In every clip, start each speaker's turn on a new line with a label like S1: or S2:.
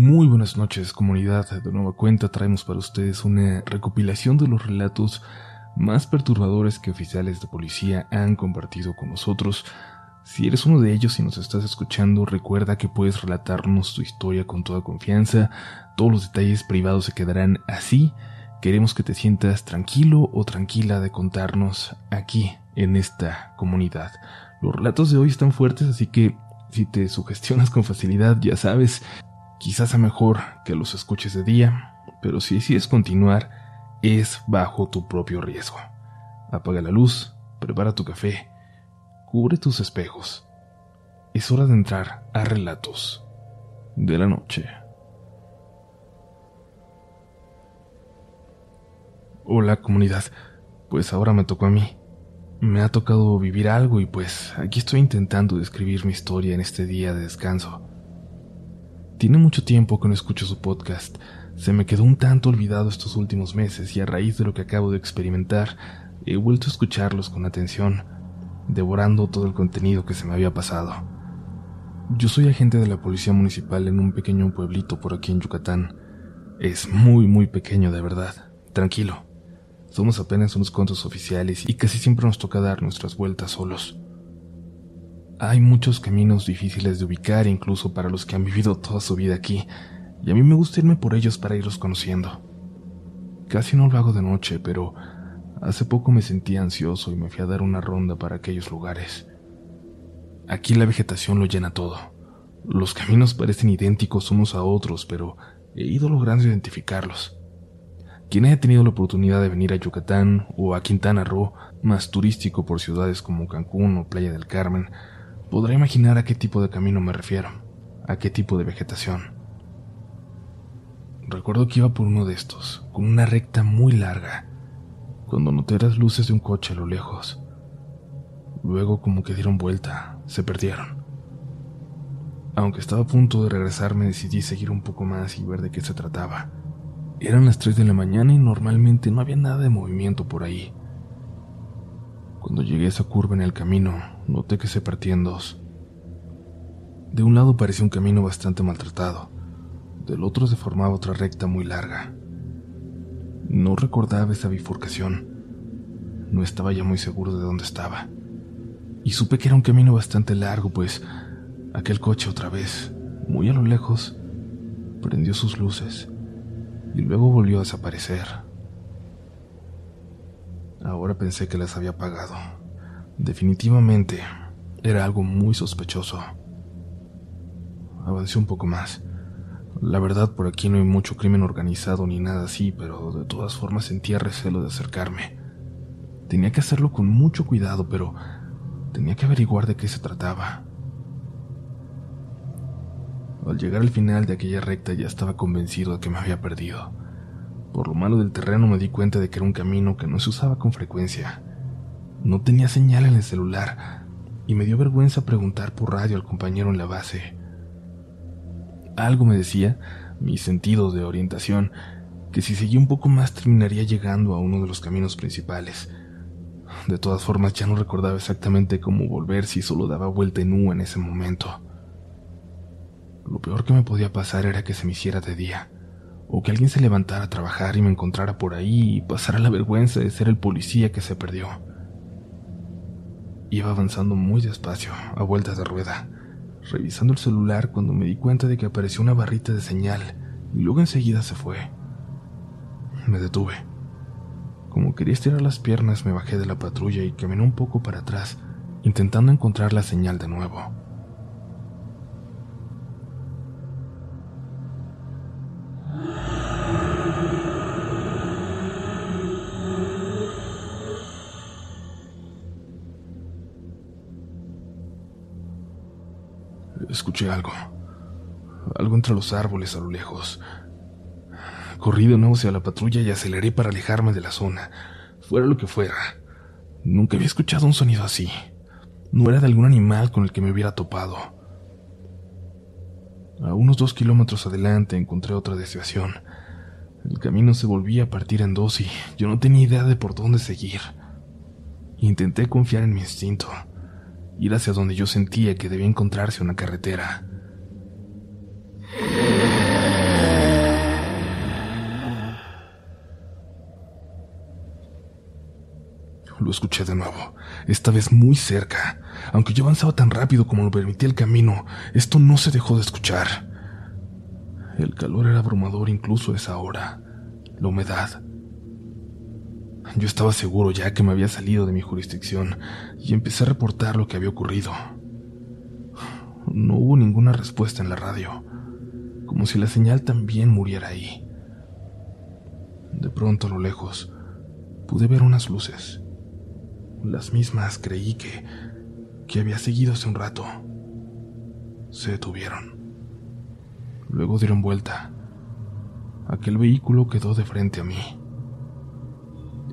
S1: Muy buenas noches comunidad, de nueva cuenta traemos para ustedes una recopilación de los relatos más perturbadores que oficiales de policía han compartido con nosotros. Si eres uno de ellos y nos estás escuchando, recuerda que puedes relatarnos tu historia con toda confianza, todos los detalles privados se quedarán así. Queremos que te sientas tranquilo o tranquila de contarnos aquí, en esta comunidad. Los relatos de hoy están fuertes, así que si te sugestionas con facilidad, ya sabes, Quizás sea mejor que los escuches de día, pero si decides continuar, es bajo tu propio riesgo. Apaga la luz, prepara tu café, cubre tus espejos. Es hora de entrar a relatos de la noche. Hola comunidad, pues ahora me tocó a mí. Me ha tocado vivir algo y pues aquí estoy intentando describir mi historia en este día de descanso. Tiene mucho tiempo que no escucho su podcast. Se me quedó un tanto olvidado estos últimos meses y a raíz de lo que acabo de experimentar, he vuelto a escucharlos con atención, devorando todo el contenido que se me había pasado. Yo soy agente de la policía municipal en un pequeño pueblito por aquí en Yucatán. Es muy, muy pequeño de verdad. Tranquilo. Somos apenas unos cuantos oficiales y casi siempre nos toca dar nuestras vueltas solos. Hay muchos caminos difíciles de ubicar incluso para los que han vivido toda su vida aquí, y a mí me gusta irme por ellos para irlos conociendo. Casi no lo hago de noche, pero hace poco me sentí ansioso y me fui a dar una ronda para aquellos lugares. Aquí la vegetación lo llena todo. Los caminos parecen idénticos unos a otros, pero he ido logrando identificarlos. Quien haya tenido la oportunidad de venir a Yucatán o a Quintana Roo, más turístico por ciudades como Cancún o Playa del Carmen, Podrá imaginar a qué tipo de camino me refiero, a qué tipo de vegetación. Recuerdo que iba por uno de estos, con una recta muy larga, cuando noté las luces de un coche a lo lejos. Luego como que dieron vuelta, se perdieron. Aunque estaba a punto de regresarme, decidí seguir un poco más y ver de qué se trataba. Eran las 3 de la mañana y normalmente no había nada de movimiento por ahí. Cuando llegué a esa curva en el camino, noté que se partía en dos. De un lado parecía un camino bastante maltratado, del otro se formaba otra recta muy larga. No recordaba esa bifurcación. No estaba ya muy seguro de dónde estaba. Y supe que era un camino bastante largo, pues aquel coche otra vez, muy a lo lejos, prendió sus luces y luego volvió a desaparecer. Ahora pensé que las había apagado. Definitivamente era algo muy sospechoso. Avancé un poco más. La verdad, por aquí no hay mucho crimen organizado ni nada así, pero de todas formas sentía recelo de acercarme. Tenía que hacerlo con mucho cuidado, pero tenía que averiguar de qué se trataba. Al llegar al final de aquella recta ya estaba convencido de que me había perdido. Por lo malo del terreno me di cuenta de que era un camino que no se usaba con frecuencia. No tenía señal en el celular y me dio vergüenza preguntar por radio al compañero en la base. Algo me decía, mi sentido de orientación, que si seguía un poco más terminaría llegando a uno de los caminos principales. De todas formas ya no recordaba exactamente cómo volver si solo daba vuelta en U en ese momento. Lo peor que me podía pasar era que se me hiciera de día o que alguien se levantara a trabajar y me encontrara por ahí y pasara la vergüenza de ser el policía que se perdió. Iba avanzando muy despacio, a vueltas de rueda, revisando el celular cuando me di cuenta de que apareció una barrita de señal y luego enseguida se fue. Me detuve. Como quería estirar las piernas, me bajé de la patrulla y caminé un poco para atrás, intentando encontrar la señal de nuevo. Escuché algo. Algo entre los árboles a lo lejos. Corrí de nuevo hacia la patrulla y aceleré para alejarme de la zona, fuera lo que fuera. Nunca había escuchado un sonido así. No era de algún animal con el que me hubiera topado. A unos dos kilómetros adelante encontré otra desviación. El camino se volvía a partir en dos y yo no tenía idea de por dónde seguir. Intenté confiar en mi instinto ir hacia donde yo sentía que debía encontrarse una carretera. Lo escuché de nuevo, esta vez muy cerca. Aunque yo avanzaba tan rápido como lo permitía el camino, esto no se dejó de escuchar. El calor era abrumador incluso a esa hora. La humedad, yo estaba seguro ya que me había salido de mi jurisdicción y empecé a reportar lo que había ocurrido. No hubo ninguna respuesta en la radio, como si la señal también muriera ahí. De pronto a lo lejos pude ver unas luces. Las mismas creí que, que había seguido hace un rato. Se detuvieron. Luego dieron vuelta. Aquel vehículo quedó de frente a mí.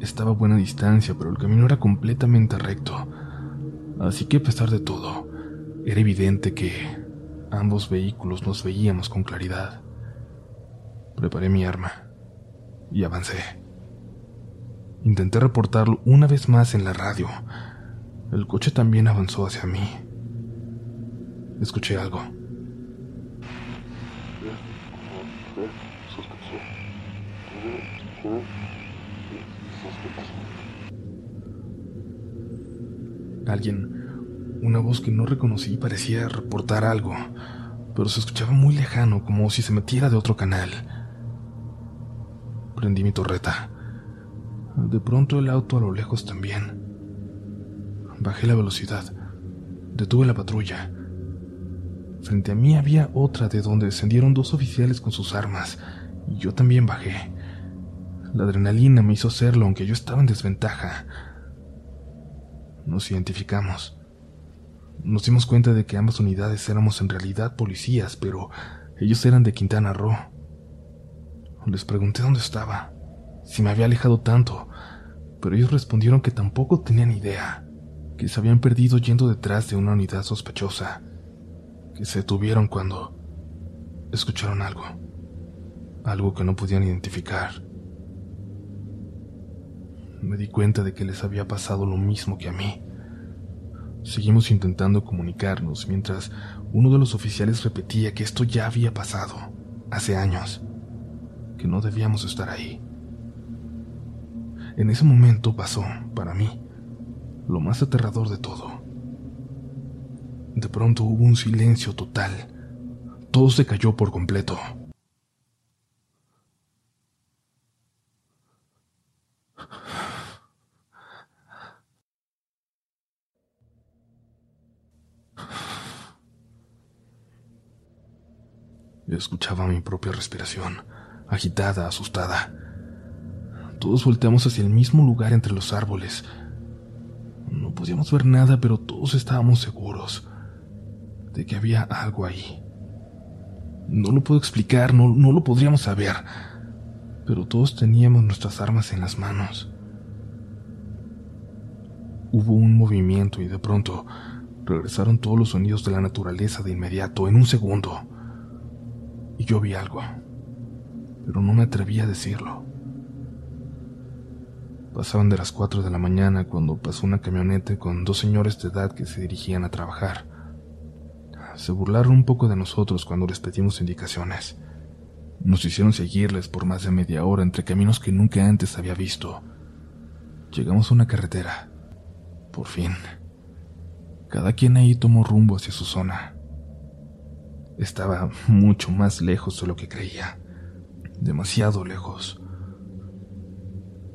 S1: Estaba a buena distancia, pero el camino era completamente recto. Así que a pesar de todo, era evidente que ambos vehículos nos veíamos con claridad. Preparé mi arma y avancé. Intenté reportarlo una vez más en la radio. El coche también avanzó hacia mí. Escuché algo. Alguien, una voz que no reconocí parecía reportar algo, pero se escuchaba muy lejano, como si se metiera de otro canal. Prendí mi torreta. De pronto el auto a lo lejos también. Bajé la velocidad. Detuve la patrulla. Frente a mí había otra de donde descendieron dos oficiales con sus armas, y yo también bajé. La adrenalina me hizo hacerlo aunque yo estaba en desventaja. Nos identificamos. Nos dimos cuenta de que ambas unidades éramos en realidad policías, pero ellos eran de Quintana Roo. Les pregunté dónde estaba, si me había alejado tanto, pero ellos respondieron que tampoco tenían idea, que se habían perdido yendo detrás de una unidad sospechosa, que se detuvieron cuando escucharon algo, algo que no podían identificar me di cuenta de que les había pasado lo mismo que a mí. Seguimos intentando comunicarnos mientras uno de los oficiales repetía que esto ya había pasado, hace años, que no debíamos estar ahí. En ese momento pasó, para mí, lo más aterrador de todo. De pronto hubo un silencio total. Todo se cayó por completo. Escuchaba mi propia respiración, agitada, asustada. Todos volteamos hacia el mismo lugar entre los árboles. No podíamos ver nada, pero todos estábamos seguros de que había algo ahí. No lo puedo explicar, no, no lo podríamos saber, pero todos teníamos nuestras armas en las manos. Hubo un movimiento y de pronto regresaron todos los sonidos de la naturaleza de inmediato, en un segundo y yo vi algo, pero no me atreví a decirlo. Pasaban de las 4 de la mañana cuando pasó una camioneta con dos señores de edad que se dirigían a trabajar. Se burlaron un poco de nosotros cuando les pedimos indicaciones. Nos hicieron seguirles por más de media hora entre caminos que nunca antes había visto. Llegamos a una carretera. Por fin. Cada quien ahí tomó rumbo hacia su zona. Estaba mucho más lejos de lo que creía, demasiado lejos.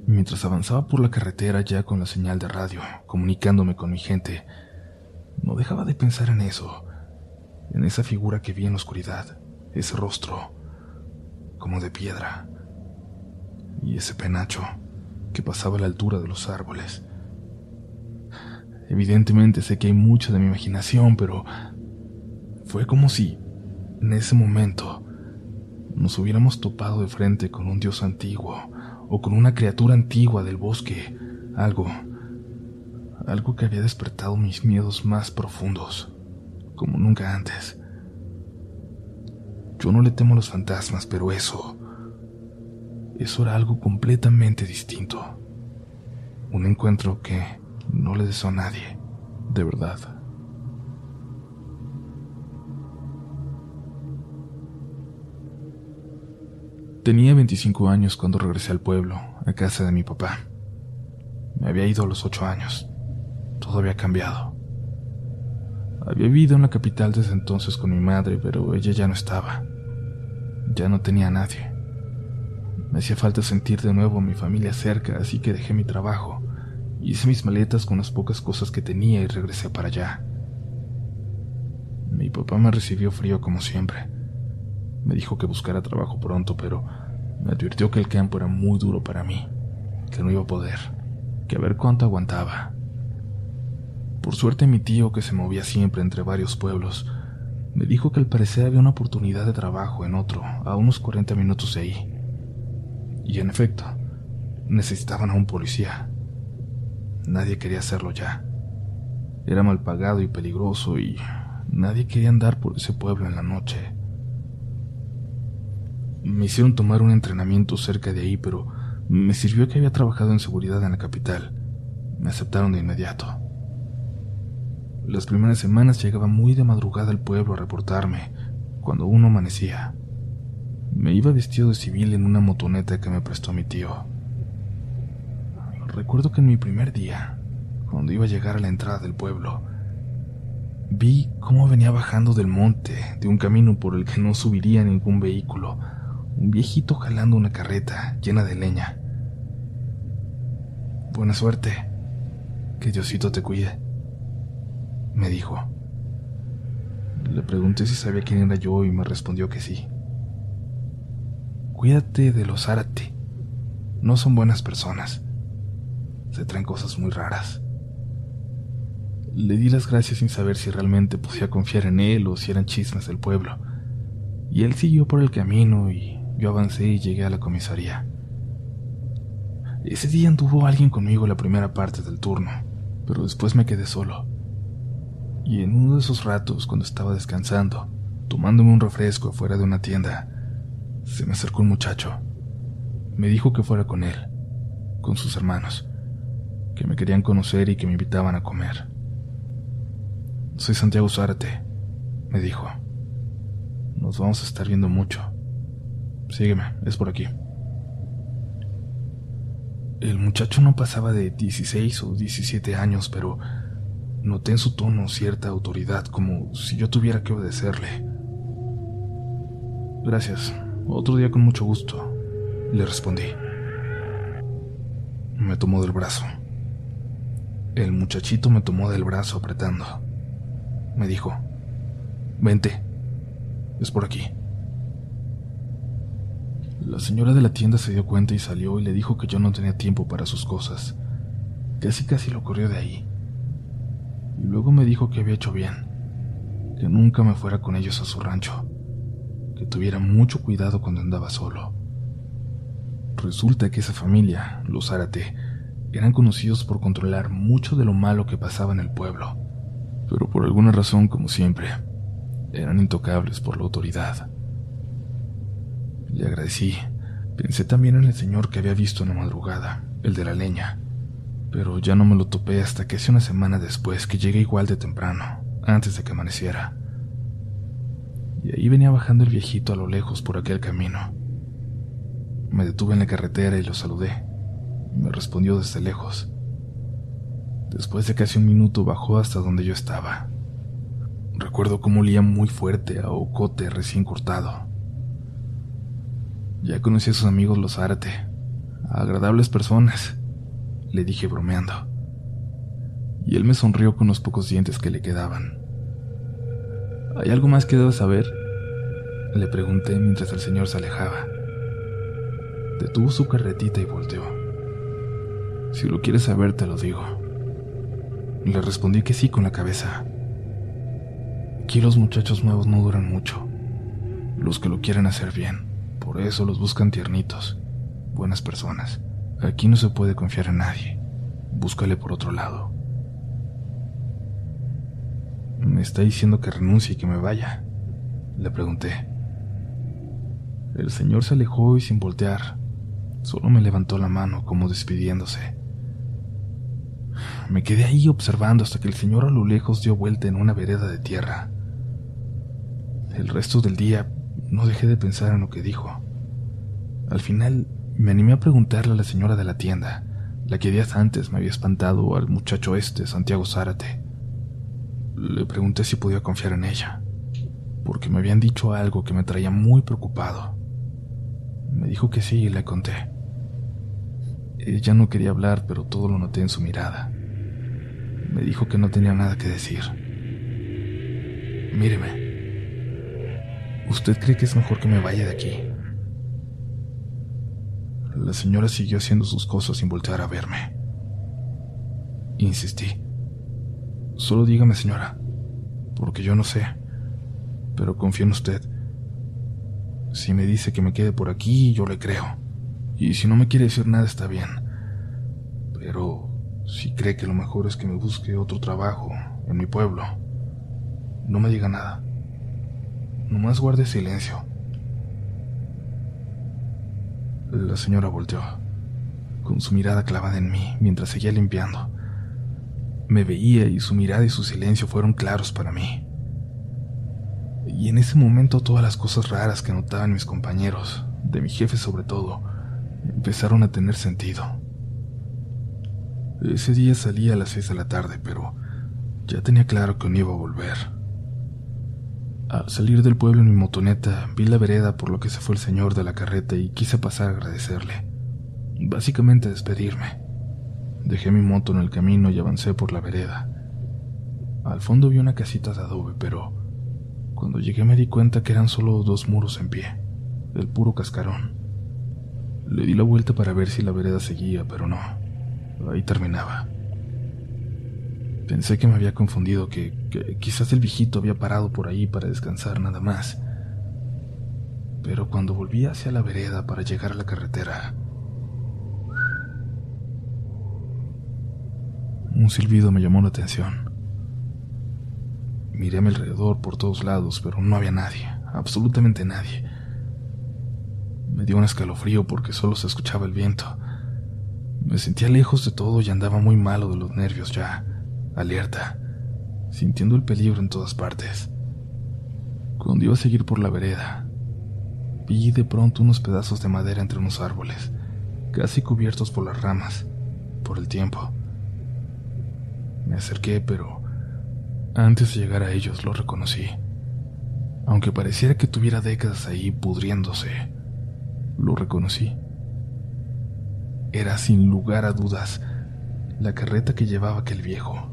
S1: Mientras avanzaba por la carretera ya con la señal de radio, comunicándome con mi gente, no dejaba de pensar en eso, en esa figura que vi en la oscuridad, ese rostro, como de piedra, y ese penacho que pasaba a la altura de los árboles. Evidentemente sé que hay mucho de mi imaginación, pero fue como si en ese momento nos hubiéramos topado de frente con un dios antiguo o con una criatura antigua del bosque, algo, algo que había despertado mis miedos más profundos, como nunca antes. Yo no le temo a los fantasmas, pero eso, eso era algo completamente distinto. Un encuentro que no le deseo a nadie, de verdad. Tenía 25 años cuando regresé al pueblo, a casa de mi papá. Me había ido a los ocho años. Todo había cambiado. Había vivido en la capital desde entonces con mi madre, pero ella ya no estaba. Ya no tenía a nadie. Me hacía falta sentir de nuevo a mi familia cerca, así que dejé mi trabajo, hice mis maletas con las pocas cosas que tenía y regresé para allá. Mi papá me recibió frío como siempre. Me dijo que buscara trabajo pronto, pero me advirtió que el campo era muy duro para mí, que no iba a poder, que a ver cuánto aguantaba. Por suerte mi tío, que se movía siempre entre varios pueblos, me dijo que al parecer había una oportunidad de trabajo en otro, a unos 40 minutos de ahí. Y en efecto, necesitaban a un policía. Nadie quería hacerlo ya. Era mal pagado y peligroso y nadie quería andar por ese pueblo en la noche. Me hicieron tomar un entrenamiento cerca de ahí, pero me sirvió que había trabajado en seguridad en la capital. Me aceptaron de inmediato. Las primeras semanas llegaba muy de madrugada al pueblo a reportarme, cuando uno amanecía. Me iba vestido de civil en una motoneta que me prestó mi tío. Recuerdo que en mi primer día, cuando iba a llegar a la entrada del pueblo, vi cómo venía bajando del monte, de un camino por el que no subiría ningún vehículo, un viejito jalando una carreta llena de leña. Buena suerte. Que Diosito te cuide me dijo. Le pregunté si sabía quién era yo y me respondió que sí. Cuídate de los Zárate. No son buenas personas. Se traen cosas muy raras. Le di las gracias sin saber si realmente podía confiar en él o si eran chismes del pueblo. Y él siguió por el camino y yo avancé y llegué a la comisaría. Ese día anduvo alguien conmigo la primera parte del turno, pero después me quedé solo y en uno de esos ratos, cuando estaba descansando, tomándome un refresco afuera de una tienda, se me acercó un muchacho. Me dijo que fuera con él, con sus hermanos, que me querían conocer y que me invitaban a comer. Soy Santiago Zárate, me dijo. Nos vamos a estar viendo mucho. Sígueme, es por aquí. El muchacho no pasaba de 16 o 17 años, pero Noté en su tono cierta autoridad, como si yo tuviera que obedecerle. Gracias. Otro día con mucho gusto, le respondí. Me tomó del brazo. El muchachito me tomó del brazo apretando. Me dijo, vente, es por aquí. La señora de la tienda se dio cuenta y salió y le dijo que yo no tenía tiempo para sus cosas. Casi casi lo corrió de ahí y luego me dijo que había hecho bien, que nunca me fuera con ellos a su rancho, que tuviera mucho cuidado cuando andaba solo. Resulta que esa familia, los Zárate, eran conocidos por controlar mucho de lo malo que pasaba en el pueblo, pero por alguna razón, como siempre, eran intocables por la autoridad. Le agradecí. Pensé también en el señor que había visto en la madrugada, el de la leña, pero ya no me lo topé hasta que hace una semana después que llegué igual de temprano, antes de que amaneciera. Y ahí venía bajando el viejito a lo lejos por aquel camino. Me detuve en la carretera y lo saludé. Me respondió desde lejos. Después de casi un minuto bajó hasta donde yo estaba. Recuerdo cómo olía muy fuerte a ocote recién cortado. Ya conocí a sus amigos los arte, agradables personas le dije bromeando. Y él me sonrió con los pocos dientes que le quedaban. ¿Hay algo más que debo saber? Le pregunté mientras el señor se alejaba. Detuvo su carretita y volteó. Si lo quieres saber, te lo digo. Le respondí que sí con la cabeza. Aquí los muchachos nuevos no duran mucho. Los que lo quieren hacer bien. Por eso los buscan tiernitos. Buenas personas. Aquí no se puede confiar en nadie. Búscale por otro lado. ¿Me está diciendo que renuncie y que me vaya? Le pregunté. El señor se alejó y sin voltear, solo me levantó la mano como despidiéndose. Me quedé ahí observando hasta que el señor a lo lejos dio vuelta en una vereda de tierra. El resto del día no dejé de pensar en lo que dijo. Al final me animé a preguntarle a la señora de la tienda, la que días antes me había espantado al muchacho este, Santiago Zárate. Le pregunté si podía confiar en ella, porque me habían dicho algo que me traía muy preocupado. Me dijo que sí y le conté. Ella no quería hablar, pero todo lo noté en su mirada. Me dijo que no tenía nada que decir. Míreme. ¿Usted cree que es mejor que me vaya de aquí? La señora siguió haciendo sus cosas sin voltear a verme. Insistí. Solo dígame, señora, porque yo no sé, pero confío en usted. Si me dice que me quede por aquí, yo le creo. Y si no me quiere decir nada, está bien. Pero si cree que lo mejor es que me busque otro trabajo en mi pueblo, no me diga nada. Nomás guarde silencio. La señora volteó, con su mirada clavada en mí mientras seguía limpiando. Me veía y su mirada y su silencio fueron claros para mí. Y en ese momento todas las cosas raras que notaban mis compañeros, de mi jefe sobre todo, empezaron a tener sentido. Ese día salí a las seis de la tarde, pero ya tenía claro que no iba a volver. Al salir del pueblo en mi motoneta, vi la vereda por lo que se fue el señor de la carreta y quise pasar a agradecerle. Básicamente despedirme. Dejé mi moto en el camino y avancé por la vereda. Al fondo vi una casita de adobe, pero cuando llegué me di cuenta que eran solo dos muros en pie, del puro cascarón. Le di la vuelta para ver si la vereda seguía, pero no. Ahí terminaba. Pensé que me había confundido, que, quizás el viejito había parado por ahí para descansar nada más. Pero cuando volví hacia la vereda para llegar a la carretera, un silbido me llamó la atención. Miré a mi alrededor por todos lados, pero no había nadie, absolutamente nadie. Me dio un escalofrío porque solo se escuchaba el viento. Me sentía lejos de todo y andaba muy malo de los nervios ya alerta, sintiendo el peligro en todas partes. Cuando iba a seguir por la vereda, vi de pronto unos pedazos de madera entre unos árboles, casi cubiertos por las ramas, por el tiempo. Me acerqué, pero antes de llegar a ellos lo reconocí. Aunque pareciera que tuviera décadas ahí pudriéndose, lo reconocí. Era sin lugar a dudas la carreta que llevaba aquel viejo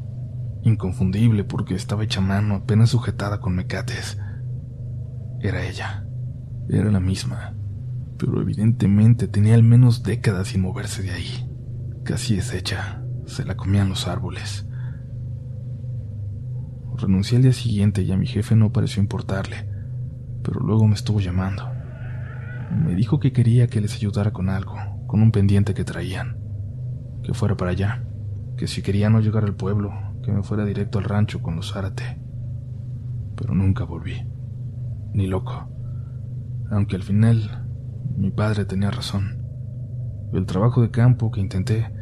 S1: inconfundible porque estaba hecha mano, apenas sujetada con mecates. Era ella, era la misma, pero evidentemente tenía al menos décadas sin moverse de ahí. Casi deshecha, se la comían los árboles. Renuncié al día siguiente y a mi jefe no pareció importarle, pero luego me estuvo llamando. Me dijo que quería que les ayudara con algo, con un pendiente que traían, que fuera para allá, que si quería no llegar al pueblo, que me fuera directo al rancho con los Zárate. Pero nunca volví, ni loco. Aunque al final mi padre tenía razón. El trabajo de campo que intenté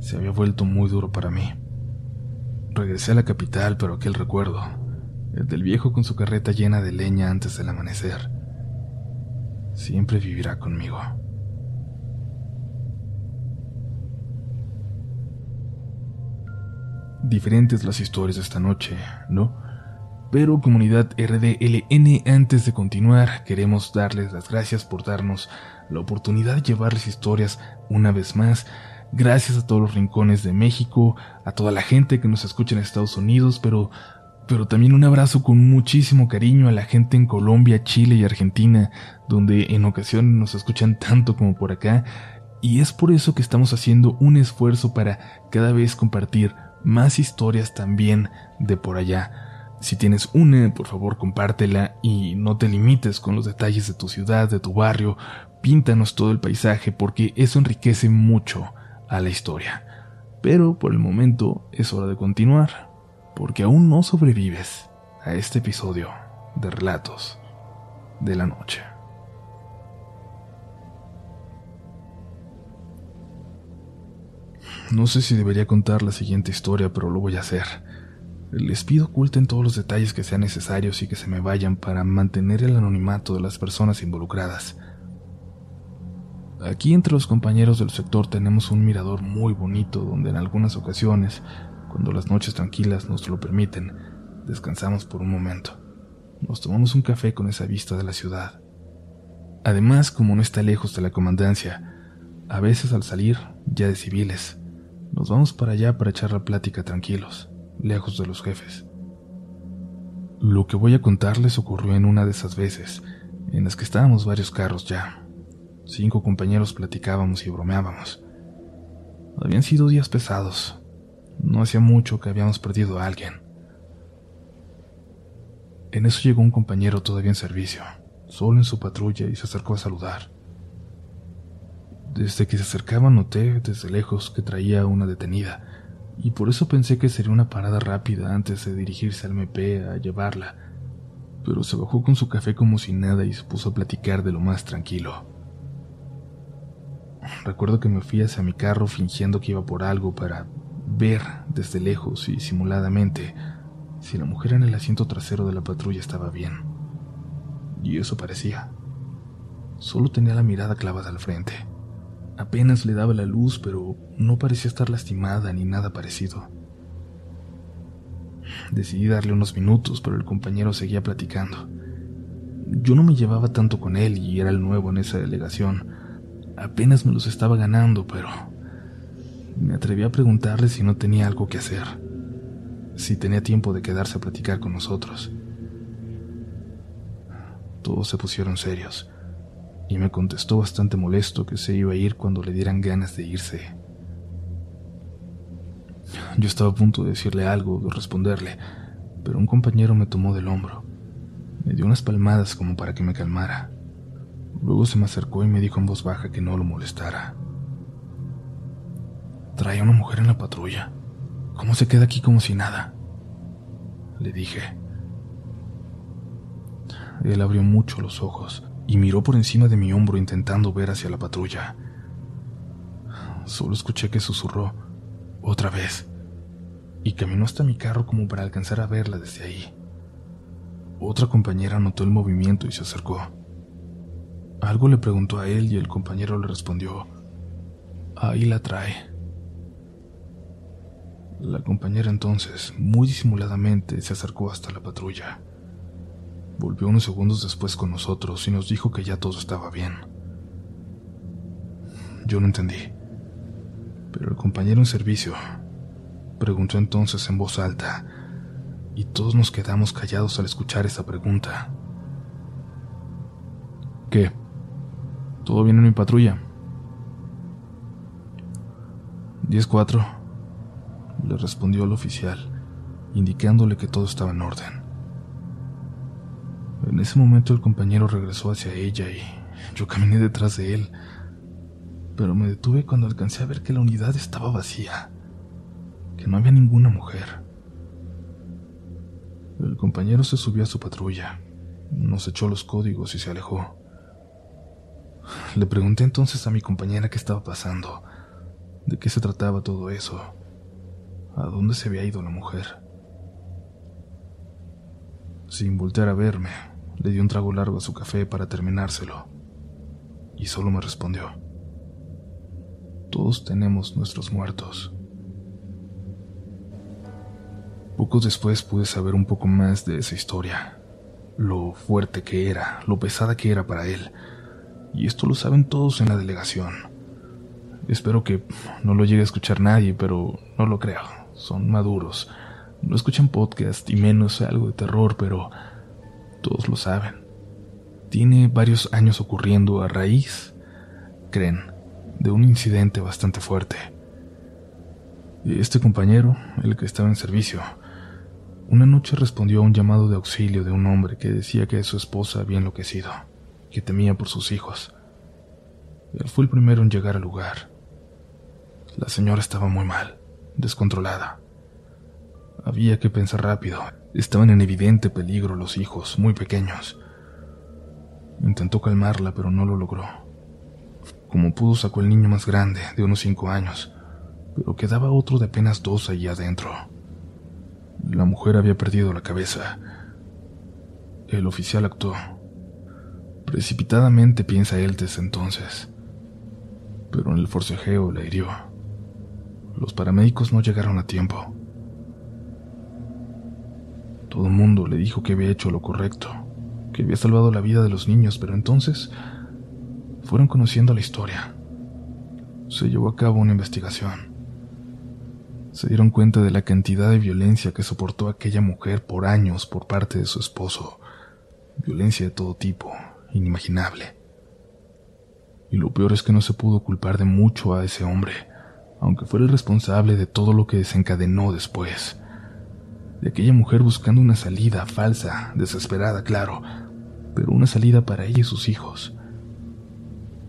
S1: se había vuelto muy duro para mí. Regresé a la capital, pero aquel recuerdo, el del viejo con su carreta llena de leña antes del amanecer, siempre vivirá conmigo. Diferentes las historias de esta noche, ¿no? Pero comunidad RDLN, antes de continuar, queremos darles las gracias por darnos la oportunidad de llevarles historias una vez más. Gracias a todos los rincones de México, a toda la gente que nos escucha en Estados Unidos, pero, pero también un abrazo con muchísimo cariño a la gente en Colombia, Chile y Argentina, donde en ocasiones nos escuchan tanto como por acá. Y es por eso que estamos haciendo un esfuerzo para cada vez compartir más historias también de por allá. Si tienes una, por favor compártela y no te limites con los detalles de tu ciudad, de tu barrio, píntanos todo el paisaje porque eso enriquece mucho a la historia. Pero por el momento es hora de continuar, porque aún no sobrevives a este episodio de Relatos de la Noche. No sé si debería contar la siguiente historia, pero lo voy a hacer. Les pido oculten todos los detalles que sean necesarios y que se me vayan para mantener el anonimato de las personas involucradas. Aquí entre los compañeros del sector tenemos un mirador muy bonito donde en algunas ocasiones, cuando las noches tranquilas nos lo permiten, descansamos por un momento. Nos tomamos un café con esa vista de la ciudad. Además, como no está lejos de la comandancia, a veces al salir, ya de civiles, nos vamos para allá para echar la plática tranquilos, lejos de los jefes. Lo que voy a contarles ocurrió en una de esas veces, en las que estábamos varios carros ya. Cinco compañeros platicábamos y bromeábamos. Habían sido días pesados. No hacía mucho que habíamos perdido a alguien. En eso llegó un compañero todavía en servicio, solo en su patrulla y se acercó a saludar. Desde que se acercaba noté desde lejos que traía una detenida, y por eso pensé que sería una parada rápida antes de dirigirse al MP a llevarla, pero se bajó con su café como si nada y se puso a platicar de lo más tranquilo. Recuerdo que me fui hacia mi carro fingiendo que iba por algo para ver desde lejos y simuladamente si la mujer en el asiento trasero de la patrulla estaba bien. Y eso parecía. Solo tenía la mirada clavada al frente. Apenas le daba la luz, pero no parecía estar lastimada ni nada parecido. Decidí darle unos minutos, pero el compañero seguía platicando. Yo no me llevaba tanto con él y era el nuevo en esa delegación. Apenas me los estaba ganando, pero me atreví a preguntarle si no tenía algo que hacer si tenía tiempo de quedarse a platicar con nosotros. Todos se pusieron serios y me contestó bastante molesto que se iba a ir cuando le dieran ganas de irse. Yo estaba a punto de decirle algo, de responderle, pero un compañero me tomó del hombro. Me dio unas palmadas como para que me calmara. Luego se me acercó y me dijo en voz baja que no lo molestara. Traía una mujer en la patrulla. ¿Cómo se queda aquí como si nada? Le dije. Él abrió mucho los ojos y miró por encima de mi hombro intentando ver hacia la patrulla. Solo escuché que susurró otra vez y caminó hasta mi carro como para alcanzar a verla desde ahí. Otra compañera notó el movimiento y se acercó. Algo le preguntó a él y el compañero le respondió, ahí la trae. La compañera entonces, muy disimuladamente, se acercó hasta la patrulla. Volvió unos segundos después con nosotros y nos dijo que ya todo estaba bien. Yo no entendí, pero el compañero en servicio preguntó entonces en voz alta y todos nos quedamos callados al escuchar esa pregunta. ¿Qué? ¿Todo bien en mi patrulla? 10-4 le respondió el oficial, indicándole que todo estaba en orden. En ese momento el compañero regresó hacia ella y yo caminé detrás de él, pero me detuve cuando alcancé a ver que la unidad estaba vacía, que no había ninguna mujer. El compañero se subió a su patrulla, nos echó los códigos y se alejó. Le pregunté entonces a mi compañera qué estaba pasando, de qué se trataba todo eso a dónde se había ido la mujer. Sin voltear a verme, le di un trago largo a su café para terminárselo, y solo me respondió, todos tenemos nuestros muertos. Poco después pude saber un poco más de esa historia, lo fuerte que era, lo pesada que era para él, y esto lo saben todos en la delegación. Espero que no lo llegue a escuchar nadie, pero no lo creo son maduros, no escuchan podcast y menos algo de terror, pero todos lo saben. Tiene varios años ocurriendo a raíz, creen, de un incidente bastante fuerte. Este compañero, el que estaba en servicio, una noche respondió a un llamado de auxilio de un hombre que decía que su esposa había enloquecido, que temía por sus hijos. Él fue el primero en llegar al lugar. La señora estaba muy mal descontrolada. Había que pensar rápido. Estaban en evidente peligro los hijos, muy pequeños. Intentó calmarla, pero no lo logró. Como pudo sacó el niño más grande, de unos cinco años, pero quedaba otro de apenas dos allí adentro. La mujer había perdido la cabeza. El oficial actuó. Precipitadamente piensa él desde entonces. pero en el forcejeo la hirió. Los paramédicos no llegaron a tiempo. Todo el mundo le dijo que había hecho lo correcto, que había salvado la vida de los niños, pero entonces fueron conociendo la historia. Se llevó a cabo una investigación. Se dieron cuenta de la cantidad de violencia que soportó aquella mujer por años por parte de su esposo. Violencia de todo tipo, inimaginable. Y lo peor es que no se pudo culpar de mucho a ese hombre, aunque fuera el responsable de todo lo que desencadenó después. De aquella mujer buscando una salida falsa, desesperada, claro, pero una salida para ella y sus hijos.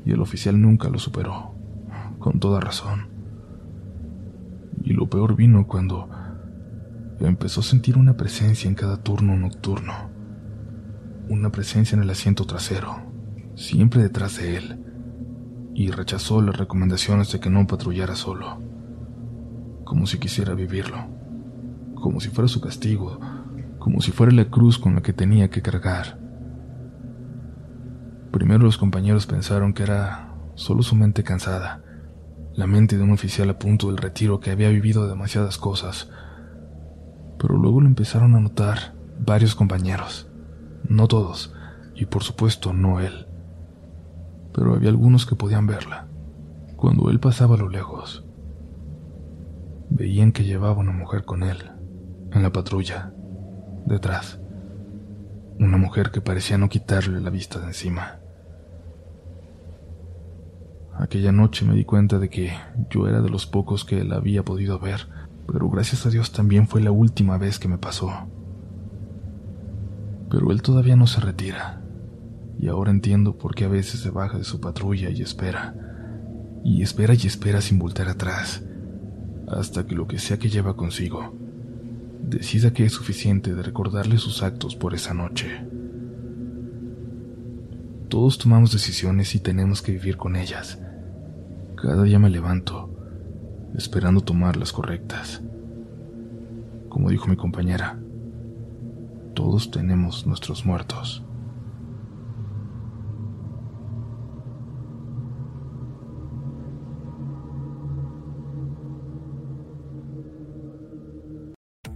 S1: Y el oficial nunca lo superó, con toda razón. Y lo peor vino cuando empezó a sentir una presencia en cada turno nocturno. Una presencia en el asiento trasero, siempre detrás de él y rechazó las recomendaciones de que no patrullara solo, como si quisiera vivirlo, como si fuera su castigo, como si fuera la cruz con la que tenía que cargar. Primero los compañeros pensaron que era solo su mente cansada, la mente de un oficial a punto del retiro que había vivido demasiadas cosas, pero luego lo empezaron a notar varios compañeros, no todos, y por supuesto no él pero había algunos que podían verla. Cuando él pasaba a lo lejos, veían que llevaba una mujer con él, en la patrulla, detrás. Una mujer que parecía no quitarle la vista de encima. Aquella noche me di cuenta de que yo era de los pocos que él había podido ver, pero gracias a Dios también fue la última vez que me pasó. Pero él todavía no se retira y ahora entiendo por qué a veces se baja de su patrulla y espera, y espera y espera sin voltar atrás, hasta que lo que sea que lleva consigo decida que es suficiente de recordarle sus actos por esa noche. Todos tomamos decisiones y tenemos que vivir con ellas. Cada día me levanto, esperando tomar las correctas. Como dijo mi compañera, todos tenemos nuestros muertos.